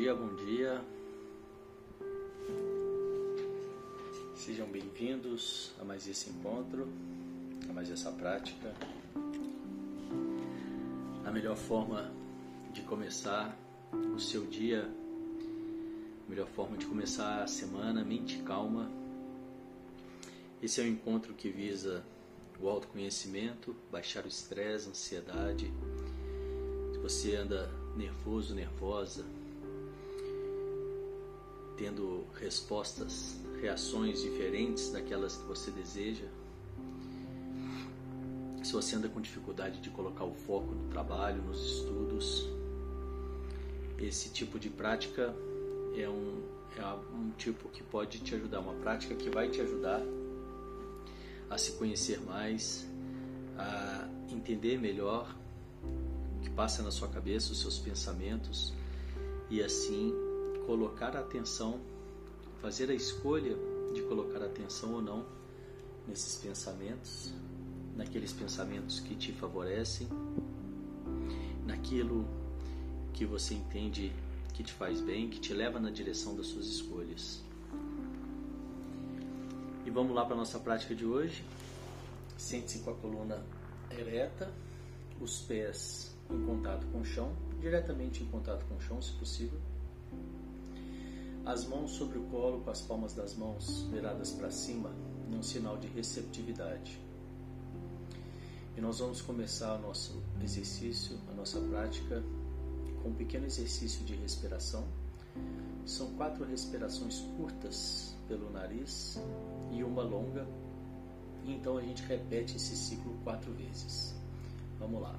dia, bom dia. Sejam bem-vindos a mais esse encontro, a mais essa prática. A melhor forma de começar o seu dia, a melhor forma de começar a semana, mente calma. Esse é um encontro que visa o autoconhecimento, baixar o estresse, ansiedade. Se você anda nervoso, nervosa, tendo respostas, reações diferentes daquelas que você deseja. Se você anda com dificuldade de colocar o foco no trabalho, nos estudos, esse tipo de prática é um, é um tipo que pode te ajudar, uma prática que vai te ajudar a se conhecer mais, a entender melhor o que passa na sua cabeça, os seus pensamentos e assim colocar atenção, fazer a escolha de colocar atenção ou não nesses pensamentos, naqueles pensamentos que te favorecem, naquilo que você entende que te faz bem, que te leva na direção das suas escolhas. E vamos lá para a nossa prática de hoje. Sente-se com a coluna ereta, os pés em contato com o chão, diretamente em contato com o chão, se possível as mãos sobre o colo com as palmas das mãos viradas para cima, num sinal de receptividade. E nós vamos começar o nosso exercício, a nossa prática, com um pequeno exercício de respiração. São quatro respirações curtas pelo nariz e uma longa. E então a gente repete esse ciclo quatro vezes. Vamos lá.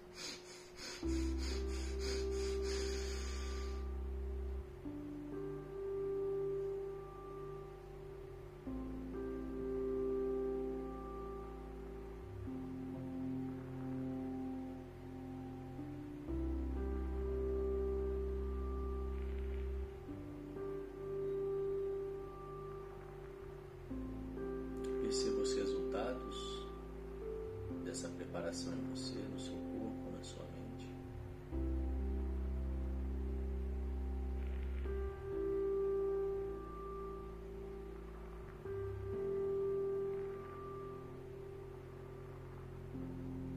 Preparação em você, no seu corpo, na sua mente.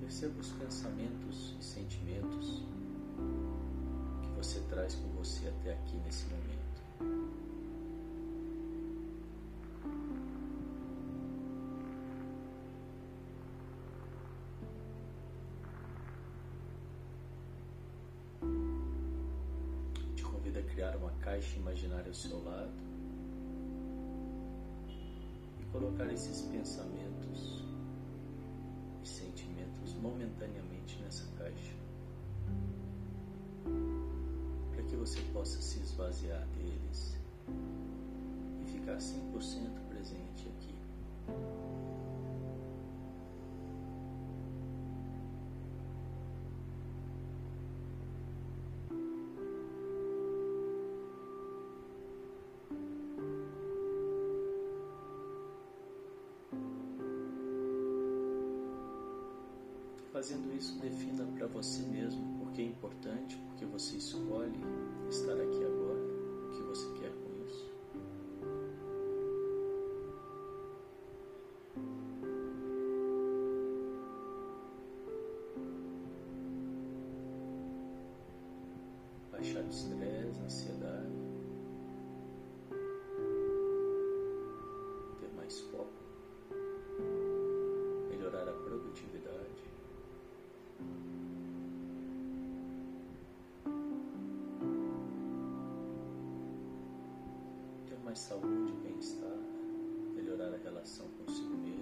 Perceba os pensamentos e sentimentos que você traz com você até aqui nesse momento. Seu lado e colocar esses pensamentos e sentimentos momentaneamente nessa caixa para que você possa se esvaziar deles e ficar 100% presente aqui. Fazendo isso, defina para você mesmo por que é importante, porque você escolhe estar aqui agora, o que você quer com isso. Baixar o estresse, a ansiedade. Mais saúde, bem-estar. Melhorar a relação consigo mesmo,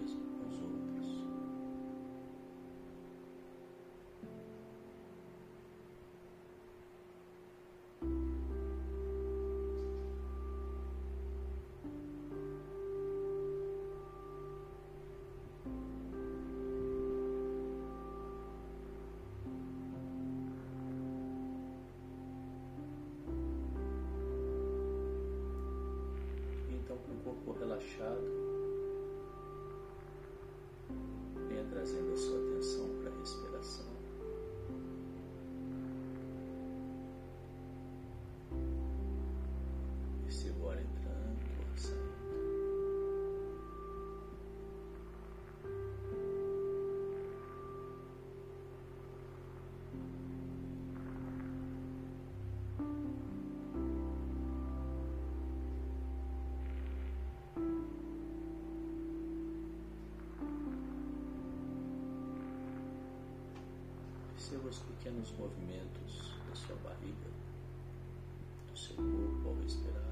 relaxado, venha trazendo a sua atenção para a respiração. Perceba o ar entrando, Perceba os pequenos movimentos da sua barriga, do seu corpo ao respirar.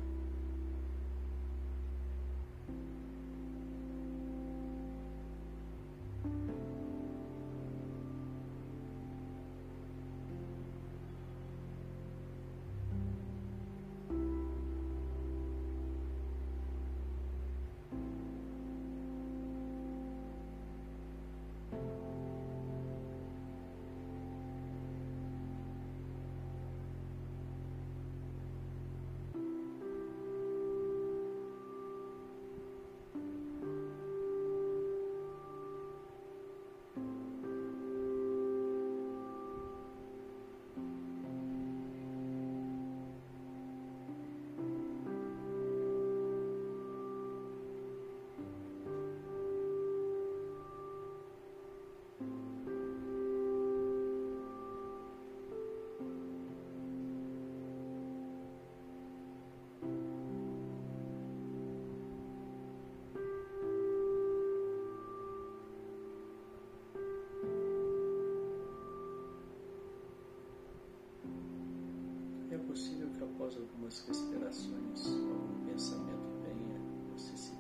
Algumas respirações, algum pensamento venha, você se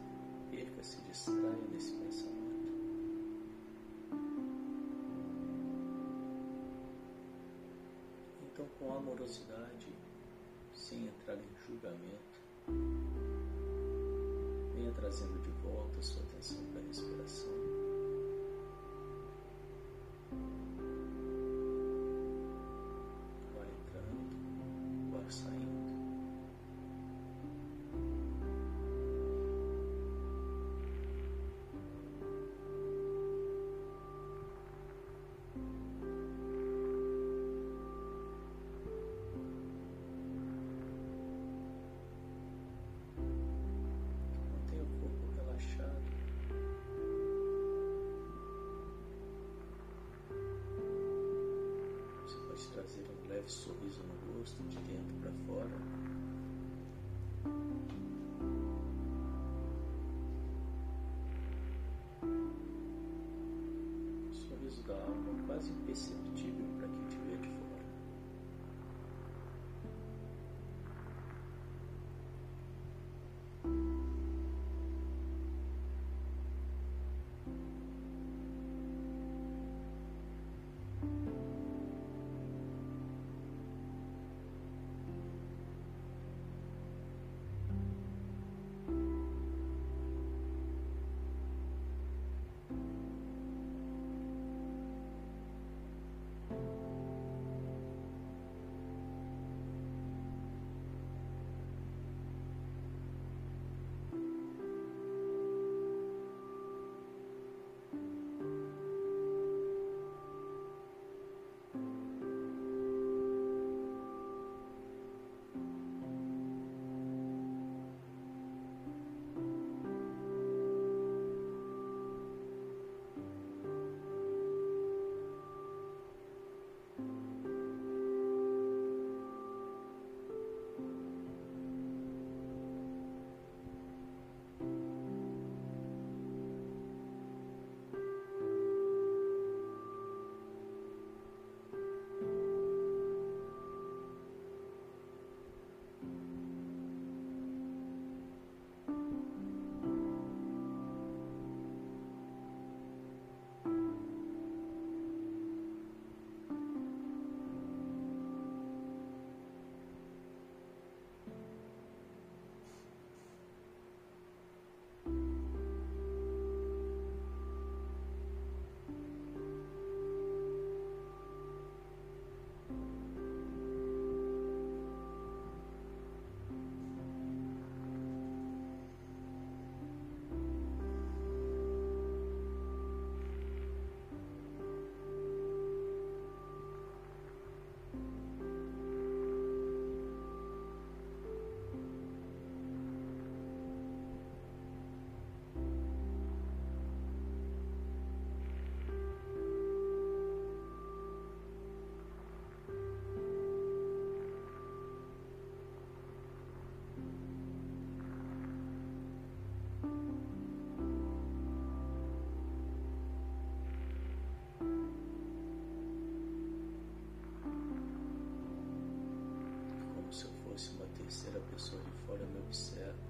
perca, se distraia nesse pensamento. Então, com amorosidade, sem entrar em julgamento, venha trazendo de volta a sua atenção para a respiração. Rosto, de dentro para fora. Sorriso da alma quase imperceptível para quem terceira pessoa de fora, me observo.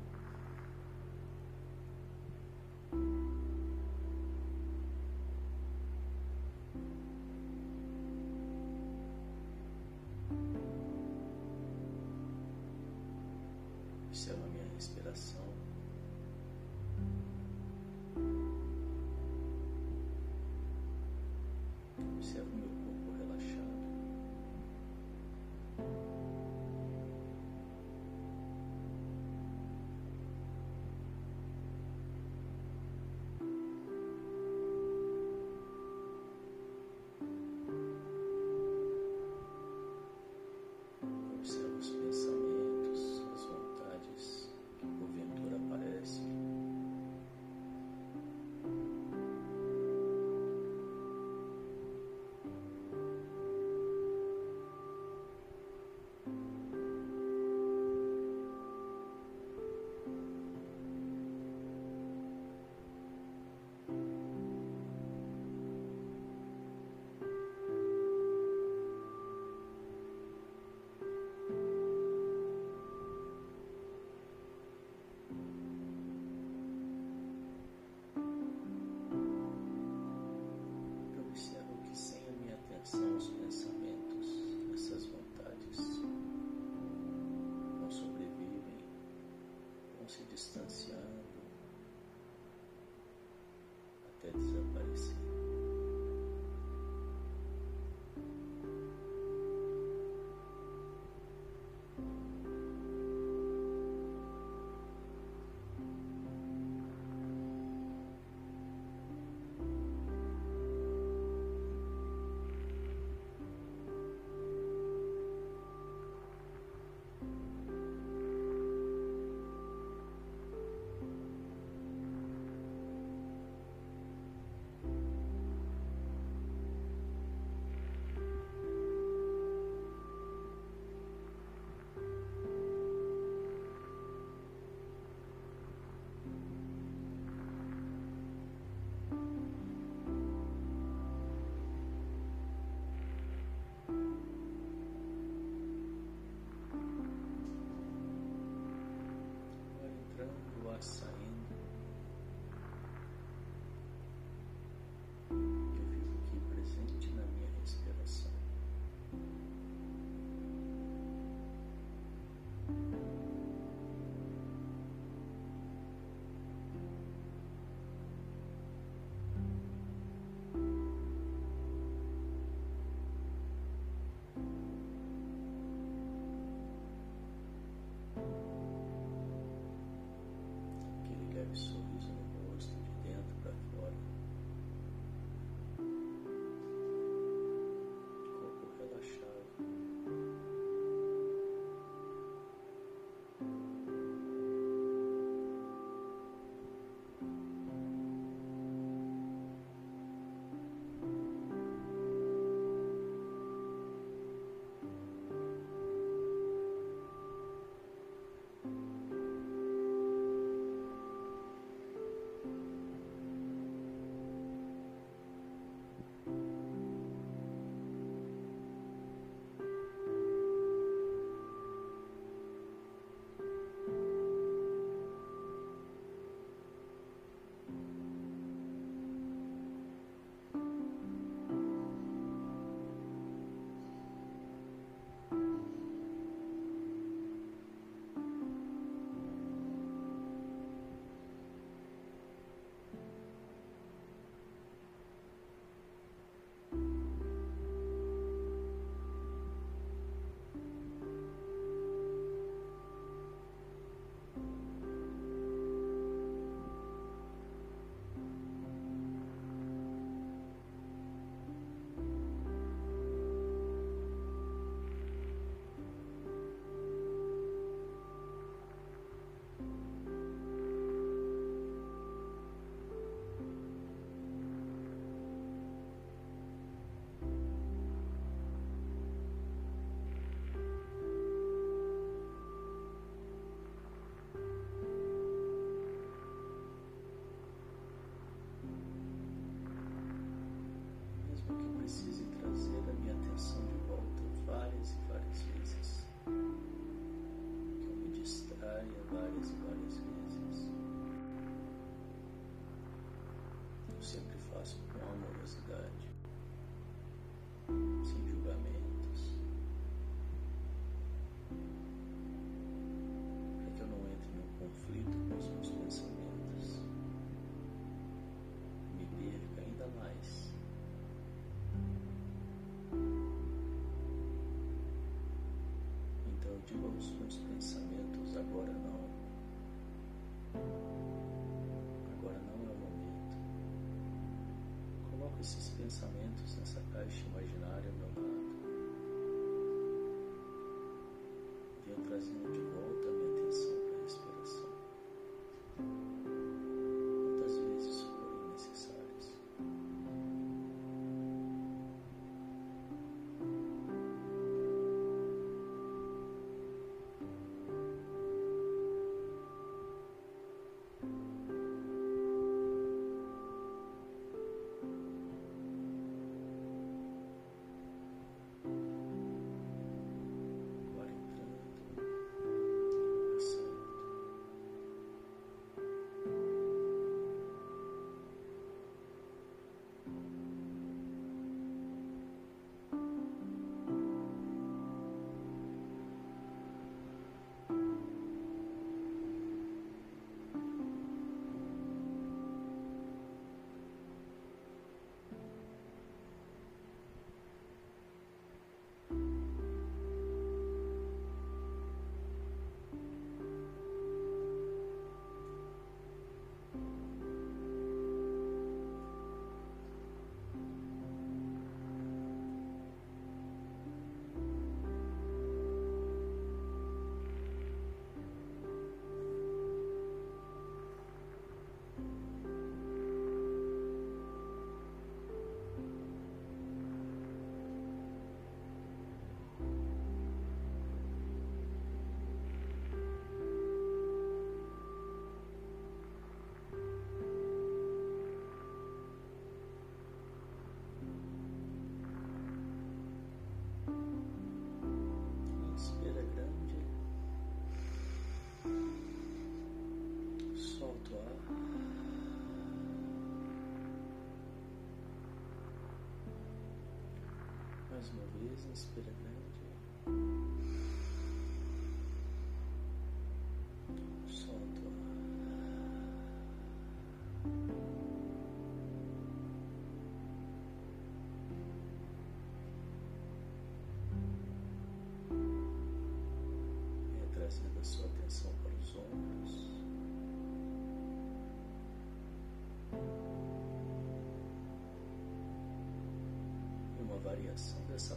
esses pensamentos nessa caixa imaginária ao meu lado. Venho trazendo de volta. vez, inspira grande. Solta o. E trazendo a sua atenção para os ombros. variação dessa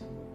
Peace.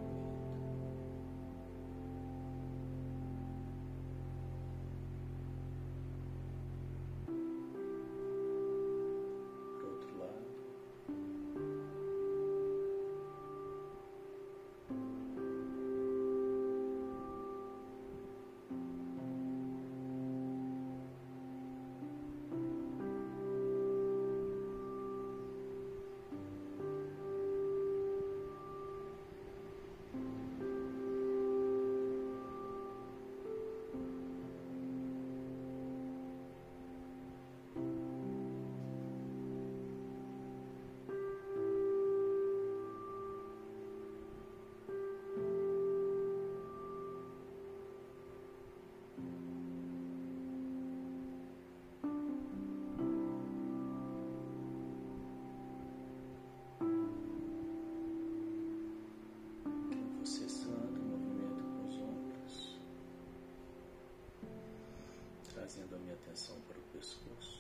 Trazendo a minha atenção para o pescoço.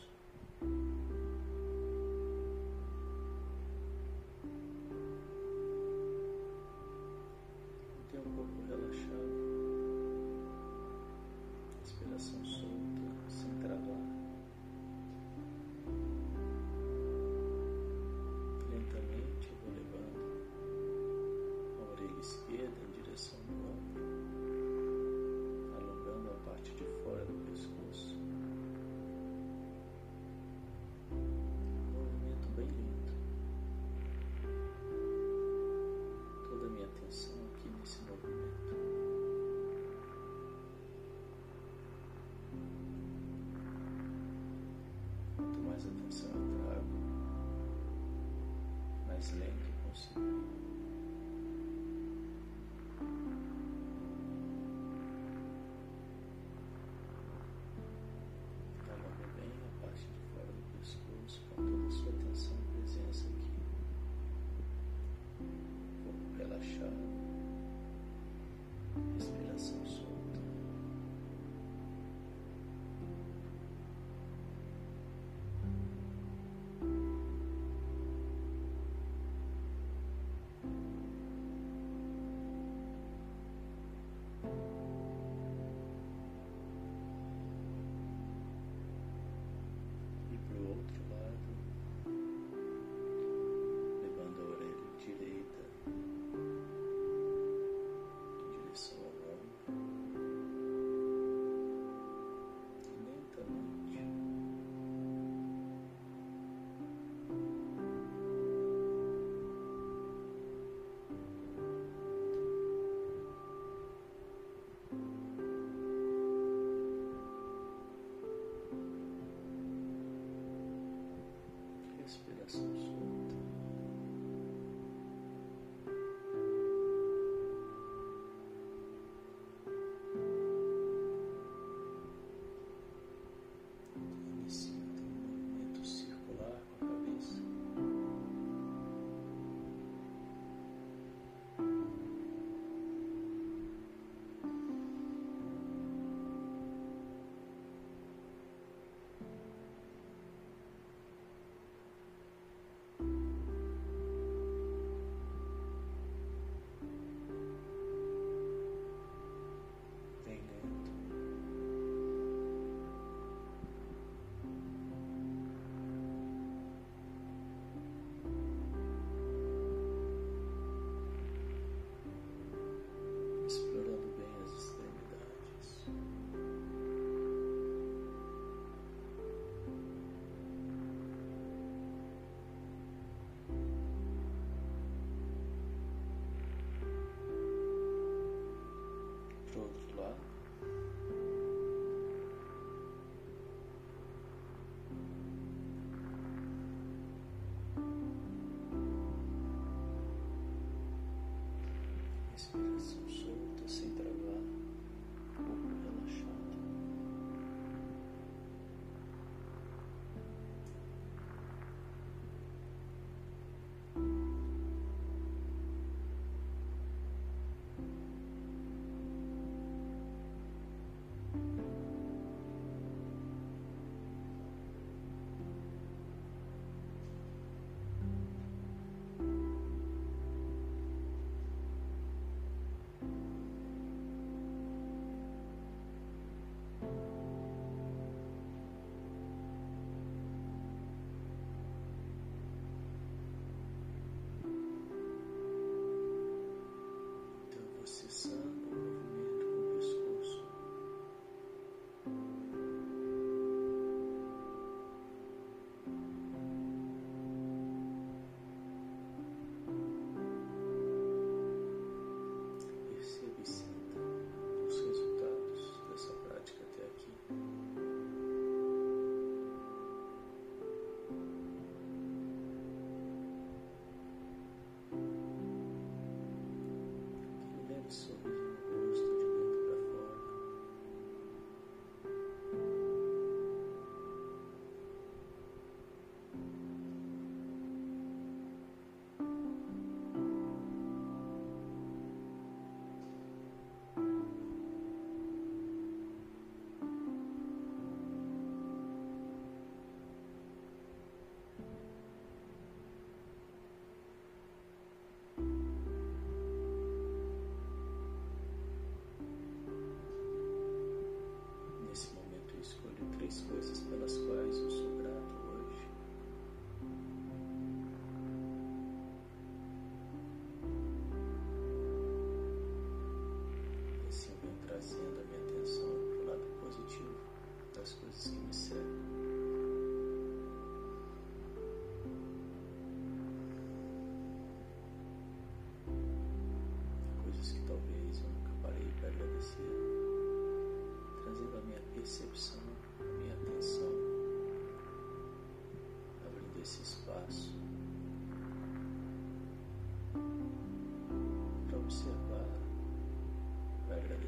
Yes, sure.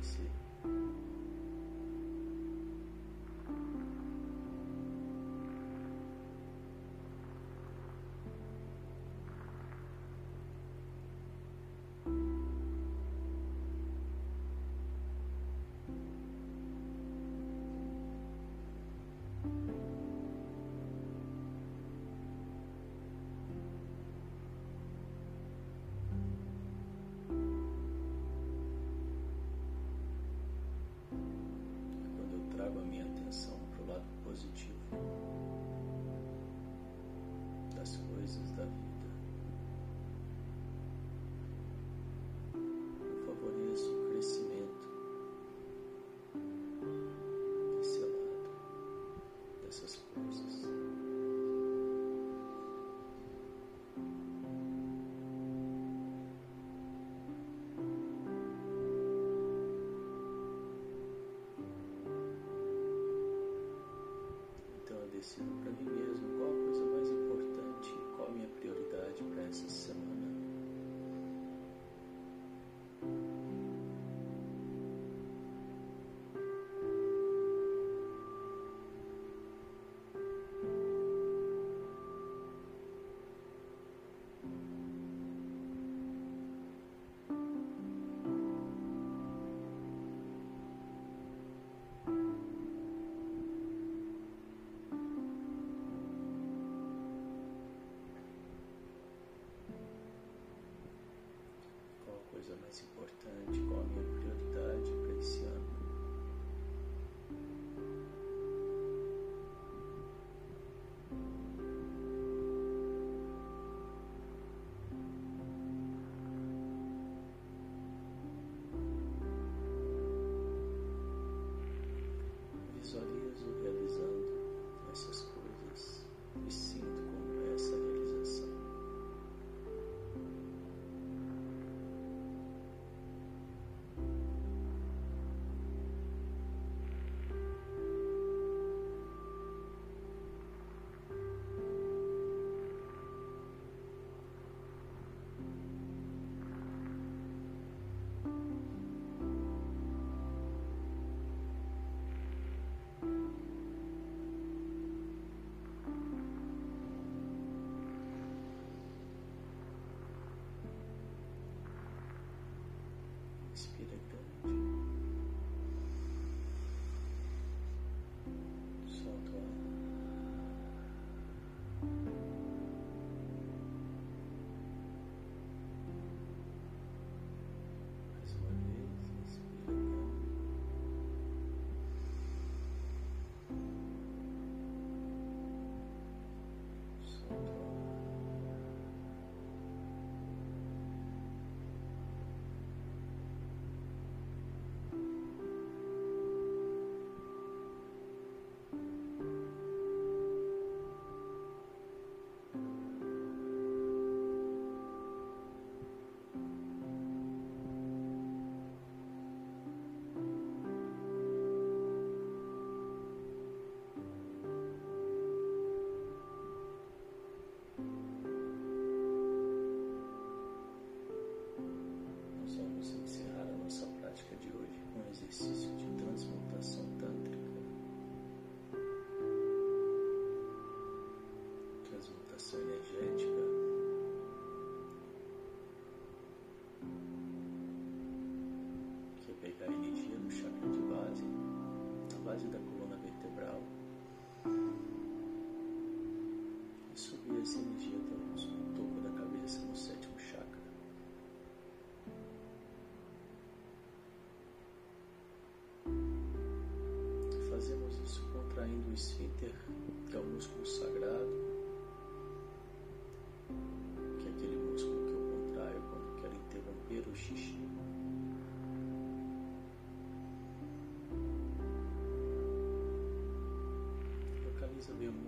See. positivo. peace. do esfíncter, que é o músculo sagrado, que é aquele músculo que eu contraio quando quero interromper o xixi. Localiza bem o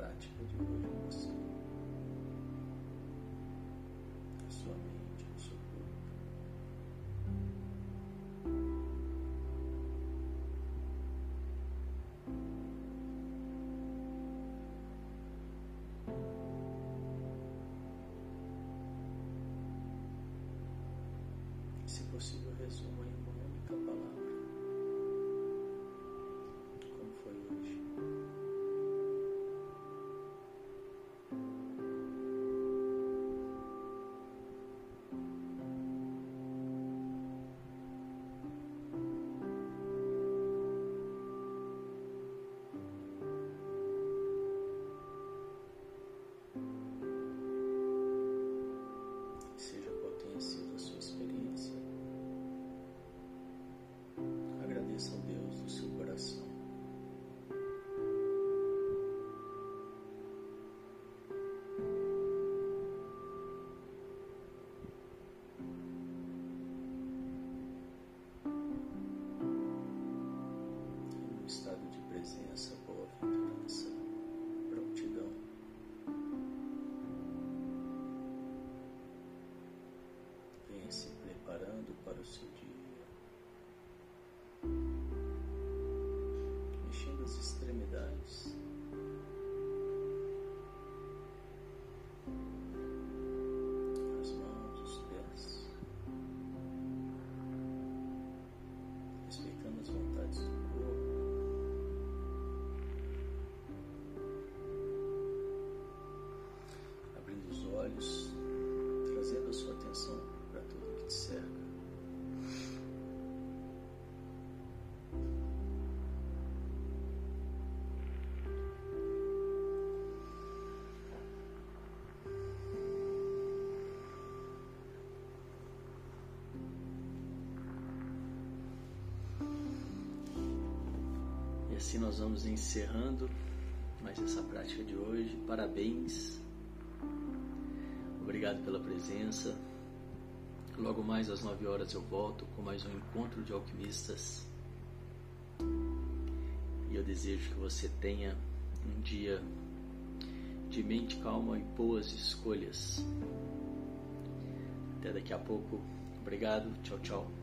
prática de hoje com você. A sua mente, o seu corpo. Se possível, resuma em uma única palavra. Preparando para assim nós vamos encerrando mais essa prática de hoje. Parabéns. Obrigado pela presença. Logo mais às 9 horas eu volto com mais um encontro de alquimistas. E eu desejo que você tenha um dia de mente calma e boas escolhas. Até daqui a pouco. Obrigado. Tchau, tchau.